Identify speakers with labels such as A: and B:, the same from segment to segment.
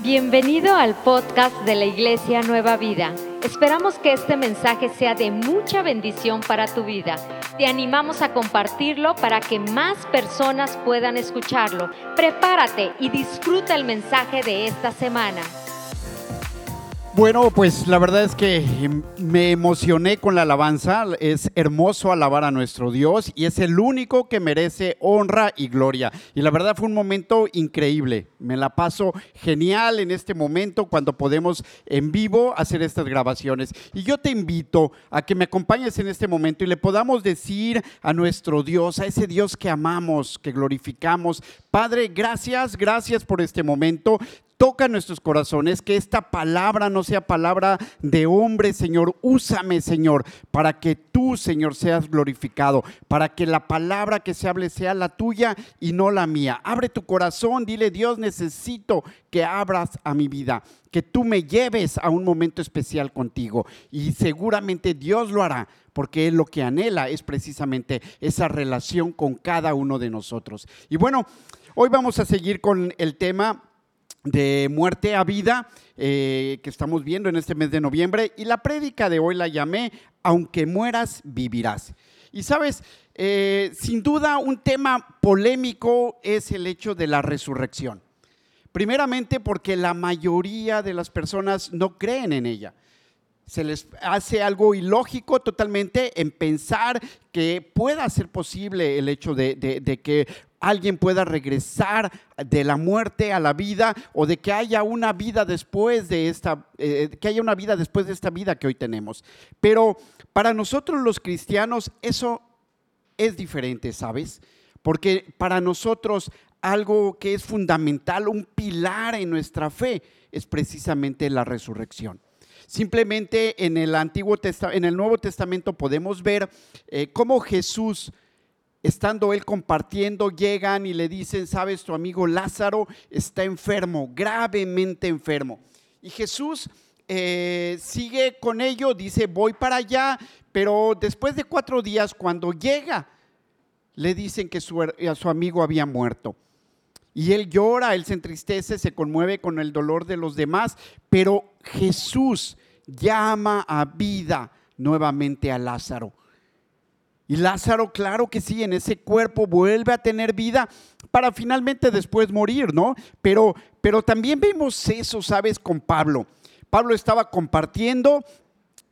A: Bienvenido al podcast de la Iglesia Nueva Vida. Esperamos que este mensaje sea de mucha bendición para tu vida. Te animamos a compartirlo para que más personas puedan escucharlo. Prepárate y disfruta el mensaje de esta semana.
B: Bueno, pues la verdad es que me emocioné con la alabanza. Es hermoso alabar a nuestro Dios y es el único que merece honra y gloria. Y la verdad fue un momento increíble. Me la paso genial en este momento cuando podemos en vivo hacer estas grabaciones. Y yo te invito a que me acompañes en este momento y le podamos decir a nuestro Dios, a ese Dios que amamos, que glorificamos. Padre, gracias, gracias por este momento. Toca nuestros corazones, que esta palabra no sea palabra de hombre, Señor. Úsame, Señor, para que tú, Señor, seas glorificado, para que la palabra que se hable sea la tuya y no la mía. Abre tu corazón, dile, Dios, necesito que abras a mi vida, que tú me lleves a un momento especial contigo. Y seguramente Dios lo hará, porque Él lo que anhela es precisamente esa relación con cada uno de nosotros. Y bueno, hoy vamos a seguir con el tema de muerte a vida eh, que estamos viendo en este mes de noviembre y la prédica de hoy la llamé Aunque mueras, vivirás. Y sabes, eh, sin duda un tema polémico es el hecho de la resurrección. Primeramente porque la mayoría de las personas no creen en ella se les hace algo ilógico totalmente en pensar que pueda ser posible el hecho de, que alguien pueda regresar de la muerte a la vida o de que haya una vida después de esta, eh, que haya una vida después de esta vida que hoy tenemos. Pero para nosotros los cristianos eso es diferente, ¿sabes? Porque para nosotros algo que es fundamental, un pilar en nuestra fe, es precisamente la resurrección. Simplemente en el Antiguo en el Nuevo Testamento podemos ver eh, cómo Jesús estando él compartiendo, llegan y le dicen, sabes, tu amigo Lázaro está enfermo, gravemente enfermo. Y Jesús eh, sigue con ello, dice, voy para allá, pero después de cuatro días, cuando llega, le dicen que su, su amigo había muerto. Y él llora, él se entristece, se conmueve con el dolor de los demás, pero Jesús llama a vida nuevamente a Lázaro. Y Lázaro, claro que sí, en ese cuerpo vuelve a tener vida para finalmente después morir, ¿no? Pero, pero también vemos eso, ¿sabes? Con Pablo. Pablo estaba compartiendo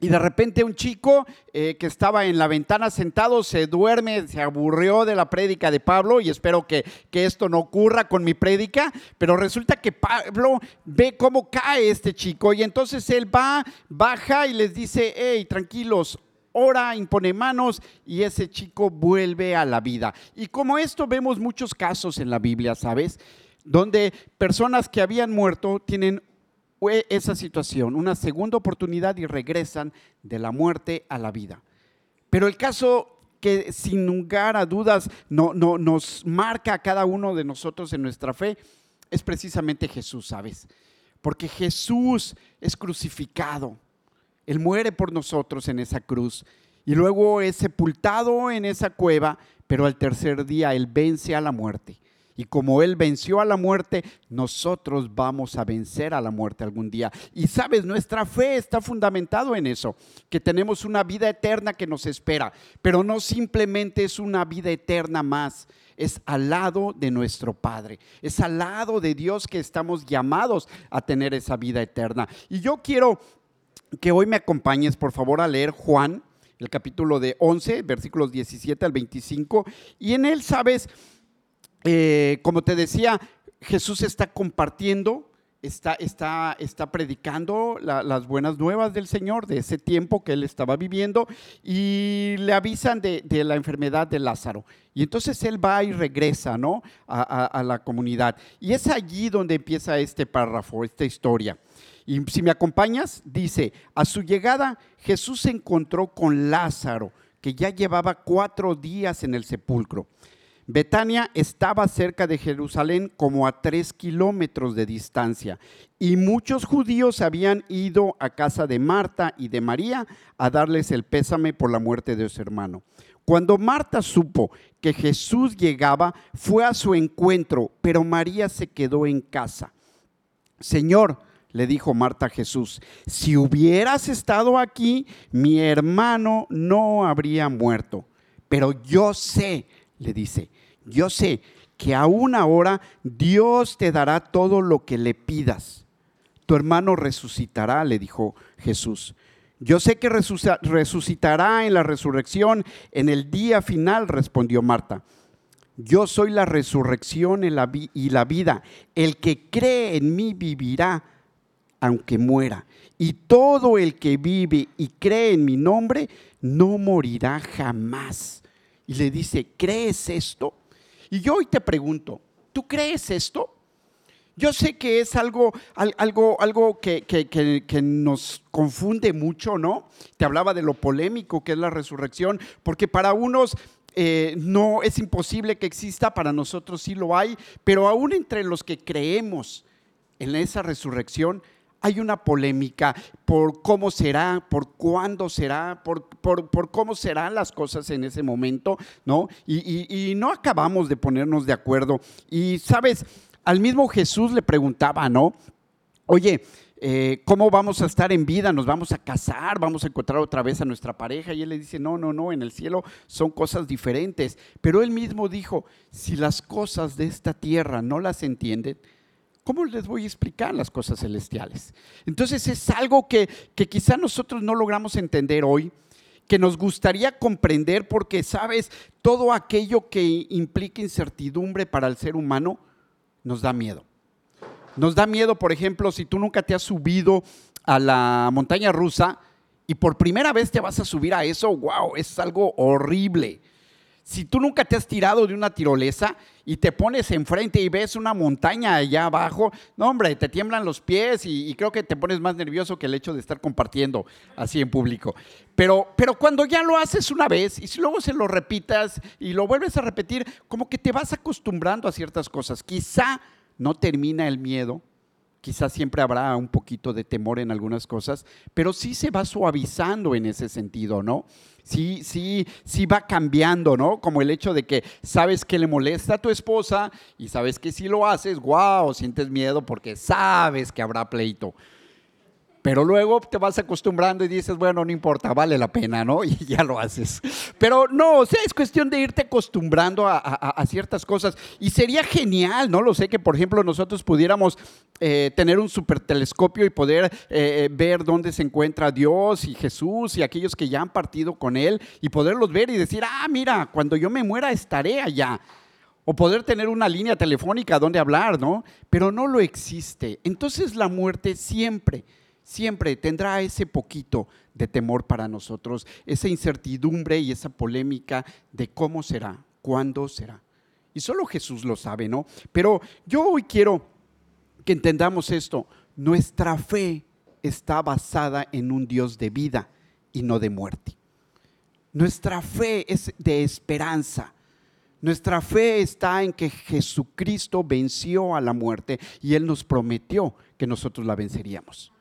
B: y de repente un chico eh, que estaba en la ventana sentado se duerme, se aburrió de la prédica de Pablo y espero que, que, esto no ocurra con mi prédica, pero resulta que Pablo ve cómo cae este chico y entonces él va, baja y les dice, hey, tranquilos, ora, impone manos y ese chico vuelve a la vida. Y como esto vemos muchos casos en la Biblia, ¿sabes? Donde personas que habían muerto tienen esa situación, una segunda oportunidad y regresan de la muerte a la vida. Pero el caso que sin lugar a dudas no, no, nos marca a cada uno de nosotros en nuestra fe es precisamente Jesús, ¿sabes? Porque Jesús es crucificado él muere por nosotros en esa cruz y luego es sepultado en esa cueva, pero al tercer día Él vence a la muerte. Y como Él venció a la muerte, nosotros vamos a vencer a la muerte algún día. Y sabes, nuestra fe está fundamentado en eso, que tenemos una vida eterna que nos espera, pero no simplemente es una vida eterna más, es al lado de nuestro Padre, es al lado de Dios que estamos llamados a tener esa vida eterna. Y yo quiero que hoy me acompañes, por favor, a leer Juan, el capítulo de 11, versículos 17 al 25. Y en él, sabes, eh, como te decía, Jesús está compartiendo, está, está, está predicando las buenas nuevas del Señor, de ese tiempo que él estaba viviendo, y le avisan de, la enfermedad de Lázaro. Y entonces él va y regresa, ¿no? a la comunidad. Y es allí donde empieza este párrafo, esta historia. Y si me acompañas, dice, a su llegada Jesús se encontró con Lázaro, que ya llevaba cuatro días en el sepulcro. Betania estaba cerca de Jerusalén como a tres kilómetros de distancia y muchos judíos habían ido a casa de Marta y de María a darles el pésame por la muerte de su hermano. Cuando Marta supo que Jesús llegaba, fue a su encuentro, pero María se quedó en casa. Señor, le dijo Marta a Jesús, si hubieras estado aquí, mi hermano no habría muerto. Pero yo sé, le dice, yo sé que aún ahora Dios te dará todo lo que le pidas. Tu hermano resucitará, le dijo Jesús. Yo sé que resucitará en la resurrección en el día final, respondió Marta. Yo soy la resurrección y la vida. El que cree en mí vivirá aunque muera. Y todo el que vive y cree en mi nombre no morirá jamás. Y le dice, ¿crees esto? Y yo hoy te pregunto, ¿tú crees esto? Yo sé que es algo, algo, algo que, nos confunde mucho, ¿no? Te hablaba de lo polémico que es la resurrección, porque para unos eh, no es imposible que exista, para nosotros sí lo hay, pero aún entre los que creemos en esa resurrección, hay una polémica por cómo será, por cuándo será, por, por, cómo serán las cosas en ese momento, ¿no? Y, no acabamos de ponernos de acuerdo. Y, ¿sabes? Al mismo Jesús le preguntaba, ¿no? Oye, eh, ¿cómo vamos a estar en vida? ¿Nos vamos a casar? ¿Vamos a encontrar otra vez a nuestra pareja? Y él le dice, no, no, no, en el cielo son cosas diferentes. Pero él mismo dijo, si las cosas de esta tierra no las entienden, ¿cómo les voy a explicar las cosas celestiales? Entonces es algo que, que quizá nosotros no logramos entender hoy, que nos gustaría comprender porque, sabes, todo aquello que implica incertidumbre para el ser humano nos da miedo. Nos da miedo, por ejemplo, si tú nunca te has subido a la montaña rusa y por primera vez te vas a subir a eso, wow, es algo horrible. Si tú nunca te has tirado de una tirolesa y te pones enfrente y ves una montaña allá abajo, no hombre, te tiemblan los pies y, creo que te pones más nervioso que el hecho de estar compartiendo así en público. Pero, pero cuando ya lo haces una vez y si luego se lo repitas y lo vuelves a repetir, como que te vas acostumbrando a ciertas cosas. Quizá no termina el miedo, quizás siempre habrá un poquito de temor en algunas cosas, pero sí se va suavizando en ese sentido, ¿no? Sí, sí, sí va cambiando, ¿no? Como el hecho de que sabes que le molesta a tu esposa y sabes que si lo haces, wow, sientes miedo porque sabes que habrá pleito. Pero luego te vas acostumbrando y dices, bueno, no importa, vale la pena, ¿no? Y ya lo haces. Pero no, o sea, es cuestión de irte acostumbrando a, ciertas cosas. Y sería genial, ¿no? Lo sé que, por ejemplo, nosotros pudiéramos eh, tener un super telescopio y poder eh, ver dónde se encuentra Dios y Jesús y aquellos que ya han partido con Él y poderlos ver y decir, ah, mira, cuando yo me muera estaré allá. O poder tener una línea telefónica donde hablar, ¿no? Pero no lo existe. Entonces la muerte siempre siempre tendrá ese poquito de temor para nosotros, esa incertidumbre y esa polémica de cómo será, cuándo será. Y solo Jesús lo sabe, ¿no? Pero yo hoy quiero que entendamos esto. Nuestra fe está basada en un Dios de vida y no de muerte. Nuestra fe es de esperanza. Nuestra fe está en que Jesucristo venció a la muerte y Él nos prometió que nosotros la venceríamos.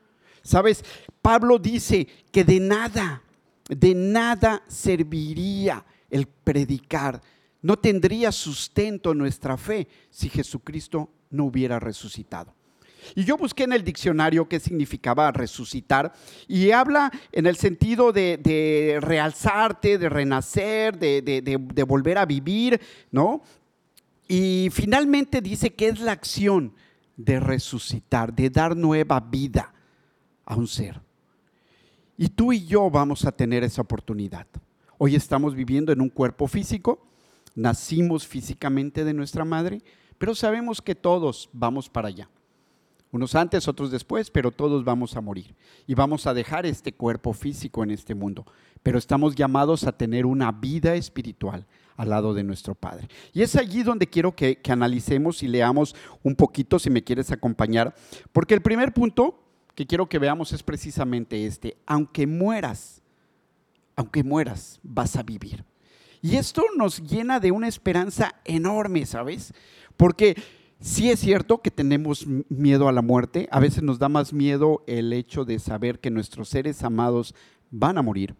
B: Sabes, Pablo dice que de nada, de nada serviría el predicar. No tendría sustento nuestra fe si Jesucristo no hubiera resucitado. Y yo busqué en el diccionario qué significaba resucitar y habla en el sentido de, realzarte, de renacer, de, de, volver a vivir, ¿no? Y finalmente dice que es la acción de resucitar, de dar nueva vida a un ser. Y tú y yo vamos a tener esa oportunidad. Hoy estamos viviendo en un cuerpo físico, nacimos físicamente de nuestra madre, pero sabemos que todos vamos para allá. Unos antes, otros después, pero todos vamos a morir. Y vamos a dejar este cuerpo físico en este mundo. Pero estamos llamados a tener una vida espiritual al lado de nuestro Padre. Y es allí donde quiero que, que analicemos y leamos un poquito, si me quieres acompañar. Porque el primer punto que quiero que veamos es precisamente este. Aunque mueras, aunque mueras, vas a vivir. Y esto nos llena de una esperanza enorme, ¿sabes? Porque sí es cierto que tenemos miedo a la muerte, a veces nos da más miedo el hecho de saber que nuestros seres amados van a morir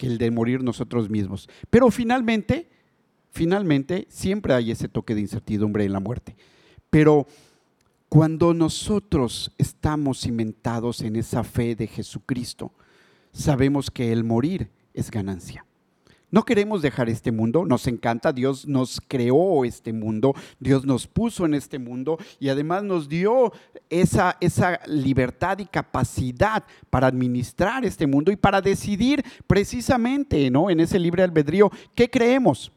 B: que el de morir nosotros mismos. Pero finalmente, finalmente, siempre hay ese toque de incertidumbre en la muerte. Pero Cuando nosotros estamos cimentados en esa fe de Jesucristo, sabemos que el morir es ganancia. No queremos dejar este mundo, nos encanta, Dios nos creó este mundo, Dios nos puso en este mundo y además nos dio esa, esa libertad y capacidad para administrar este mundo y para decidir precisamente ¿no? en ese libre albedrío qué creemos.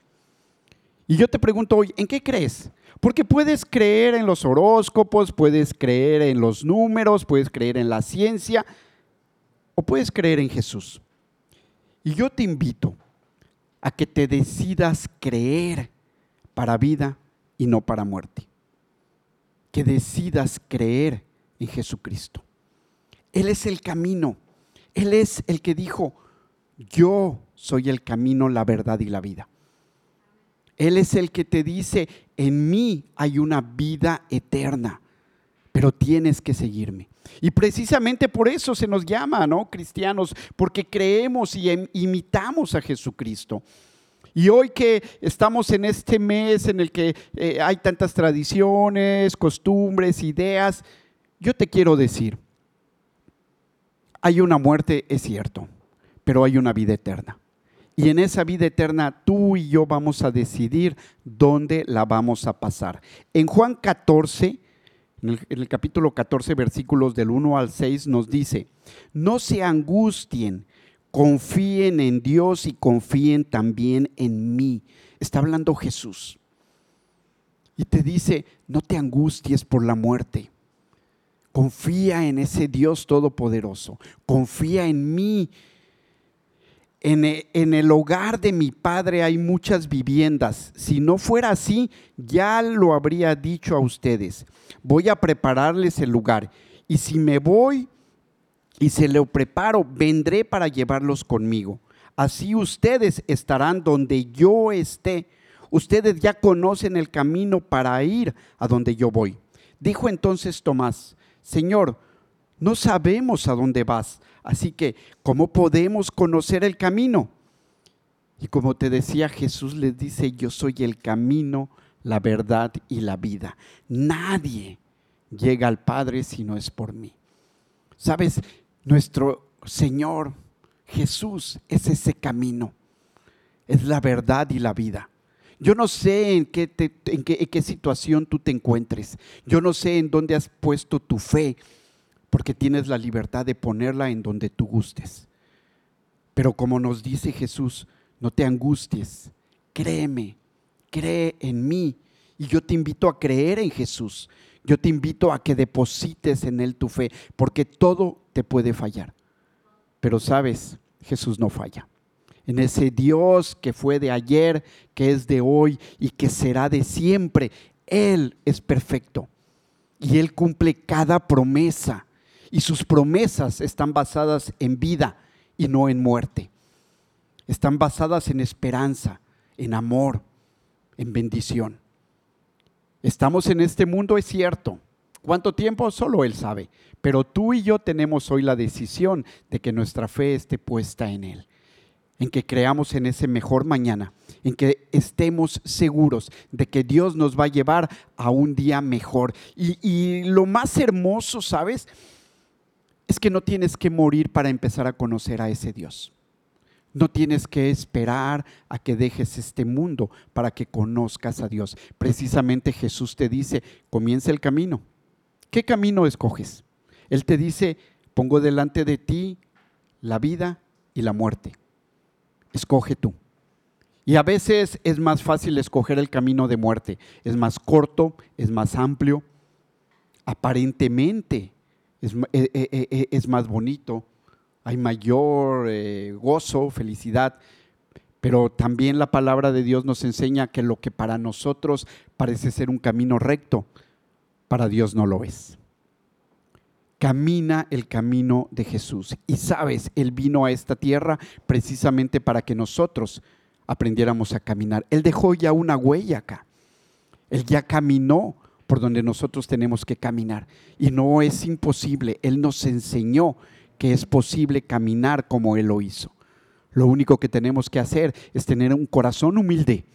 B: Y yo te pregunto hoy, ¿en qué crees? Porque puedes creer en los horóscopos, puedes creer en los números, puedes creer en la ciencia o puedes creer en Jesús. Y yo te invito a que te decidas creer para vida y no para muerte. Que decidas creer en Jesucristo. Él es el camino. Él es el que dijo, yo soy el camino, la verdad y la vida. Él es el que te dice, en mí hay una vida eterna, pero tienes que seguirme. Y precisamente por eso se nos llama, ¿no? Cristianos, porque creemos y imitamos a Jesucristo. Y hoy que estamos en este mes en el que eh, hay tantas tradiciones, costumbres, ideas, yo te quiero decir, hay una muerte, es cierto, pero hay una vida eterna. Y en esa vida eterna tú y yo vamos a decidir dónde la vamos a pasar. En Juan 14, en el, capítulo 14, versículos del 1 al 6, nos dice, no se angustien, confíen en Dios y confíen también en mí. Está hablando Jesús. Y te dice, no te angusties por la muerte. Confía en ese Dios todopoderoso. Confía en mí. En, en, el hogar de mi padre hay muchas viviendas. Si no fuera así, ya lo habría dicho a ustedes voy a prepararles el lugar. Y si me voy y se lo preparo, vendré para llevarlos conmigo. Así ustedes estarán donde yo esté. Ustedes ya conocen el camino para ir a donde yo voy. Dijo entonces Tomás, Señor, no sabemos a dónde vas, así que ¿cómo podemos conocer el camino? Y como te decía, Jesús les dice, yo soy el camino, la verdad y la vida. Nadie llega al Padre si no es por mí. Sabes, nuestro Señor Jesús es ese camino, es la verdad y la vida. Yo no sé en qué, en, qué, en qué situación tú te encuentres. Yo no sé en dónde has puesto tu fe, porque tienes la libertad de ponerla en donde tú gustes. Pero como nos dice Jesús, no te angusties, créeme, cree en mí. Y yo te invito a creer en Jesús. Yo te invito a que deposites en Él tu fe, porque todo te puede fallar. Pero sabes, Jesús no falla. En ese Dios que fue de ayer, que es de hoy y que será de siempre, Él es perfecto. Y Él cumple cada promesa. Y sus promesas están basadas en vida y no en muerte. Están basadas en esperanza, en amor, en bendición. Estamos en este mundo, es cierto. ¿Cuánto tiempo? Solo Él sabe. Pero tú y yo tenemos hoy la decisión de que nuestra fe esté puesta en Él, en que creamos en ese mejor mañana, en que estemos seguros de que Dios nos va a llevar a un día mejor. Y, y lo más hermoso, ¿sabes? Es que no tienes que morir para empezar a conocer a ese Dios. No tienes que esperar a que dejes este mundo para que conozcas a Dios. Precisamente Jesús te dice, comienza el camino. ¿Qué camino escoges? Él te dice, pongo delante de ti la vida y la muerte. Escoge tú. Y a veces es más fácil escoger el camino de muerte. Es más corto, es más amplio. Aparentemente es, eh, eh, eh, es más bonito hay mayor gozo, felicidad, pero también la palabra de Dios nos enseña que lo que para nosotros parece ser un camino recto, para Dios no lo es. Camina el camino de Jesús. Y sabes, Él vino a esta tierra precisamente para que nosotros aprendiéramos a caminar. Él dejó ya una huella acá. Él ya caminó por donde nosotros tenemos que caminar. Y no es imposible. Él nos enseñó que es posible caminar como Él lo hizo. Lo único que tenemos que hacer es tener un corazón humilde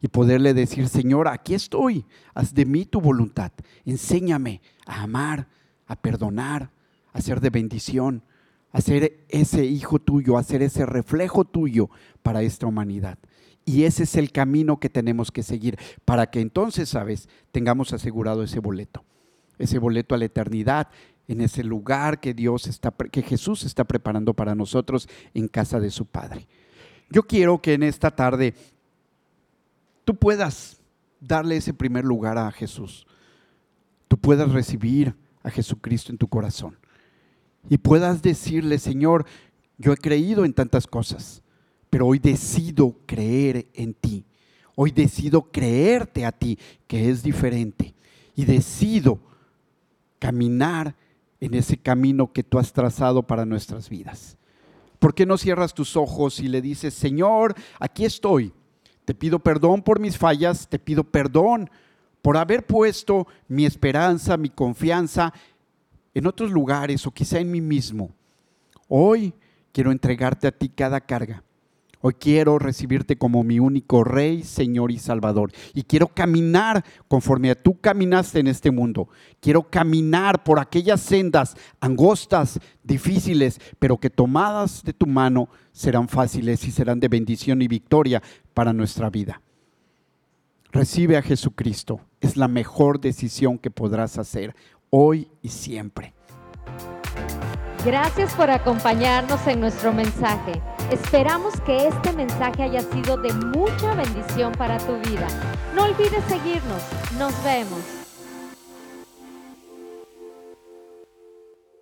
B: y poderle decir, Señor, aquí estoy, haz de mí tu voluntad, enséñame a amar, a perdonar, a ser de bendición, a ser ese hijo tuyo, a ser ese reflejo tuyo para esta humanidad. Y ese es el camino que tenemos que seguir para que entonces, sabes, tengamos asegurado ese boleto, ese boleto a la eternidad, en ese lugar que Dios está, que Jesús está preparando para nosotros en casa de su Padre. Yo quiero que en esta tarde tú puedas darle ese primer lugar a Jesús. Tú puedas recibir a Jesucristo en tu corazón y puedas decirle, Señor, yo he creído en tantas cosas, pero hoy decido creer en ti. Hoy decido creerte a ti, que es diferente. Y decido caminar en ese camino que tú has trazado para nuestras vidas. ¿Por qué no cierras tus ojos y le dices, Señor, aquí estoy? Te pido perdón por mis fallas, te pido perdón por haber puesto mi esperanza, mi confianza en otros lugares o quizá en mí mismo. Hoy quiero entregarte a ti cada carga. Hoy quiero recibirte como mi único Rey, Señor y Salvador. Y quiero caminar conforme a tú caminaste en este mundo. Quiero caminar por aquellas sendas angostas, difíciles, pero que tomadas de tu mano serán fáciles y serán de bendición y victoria para nuestra vida. Recibe a Jesucristo. Es la mejor decisión que podrás hacer hoy y siempre.
A: Gracias por acompañarnos en nuestro mensaje. Esperamos que este mensaje haya sido de mucha bendición para tu vida. No olvides seguirnos. Nos vemos.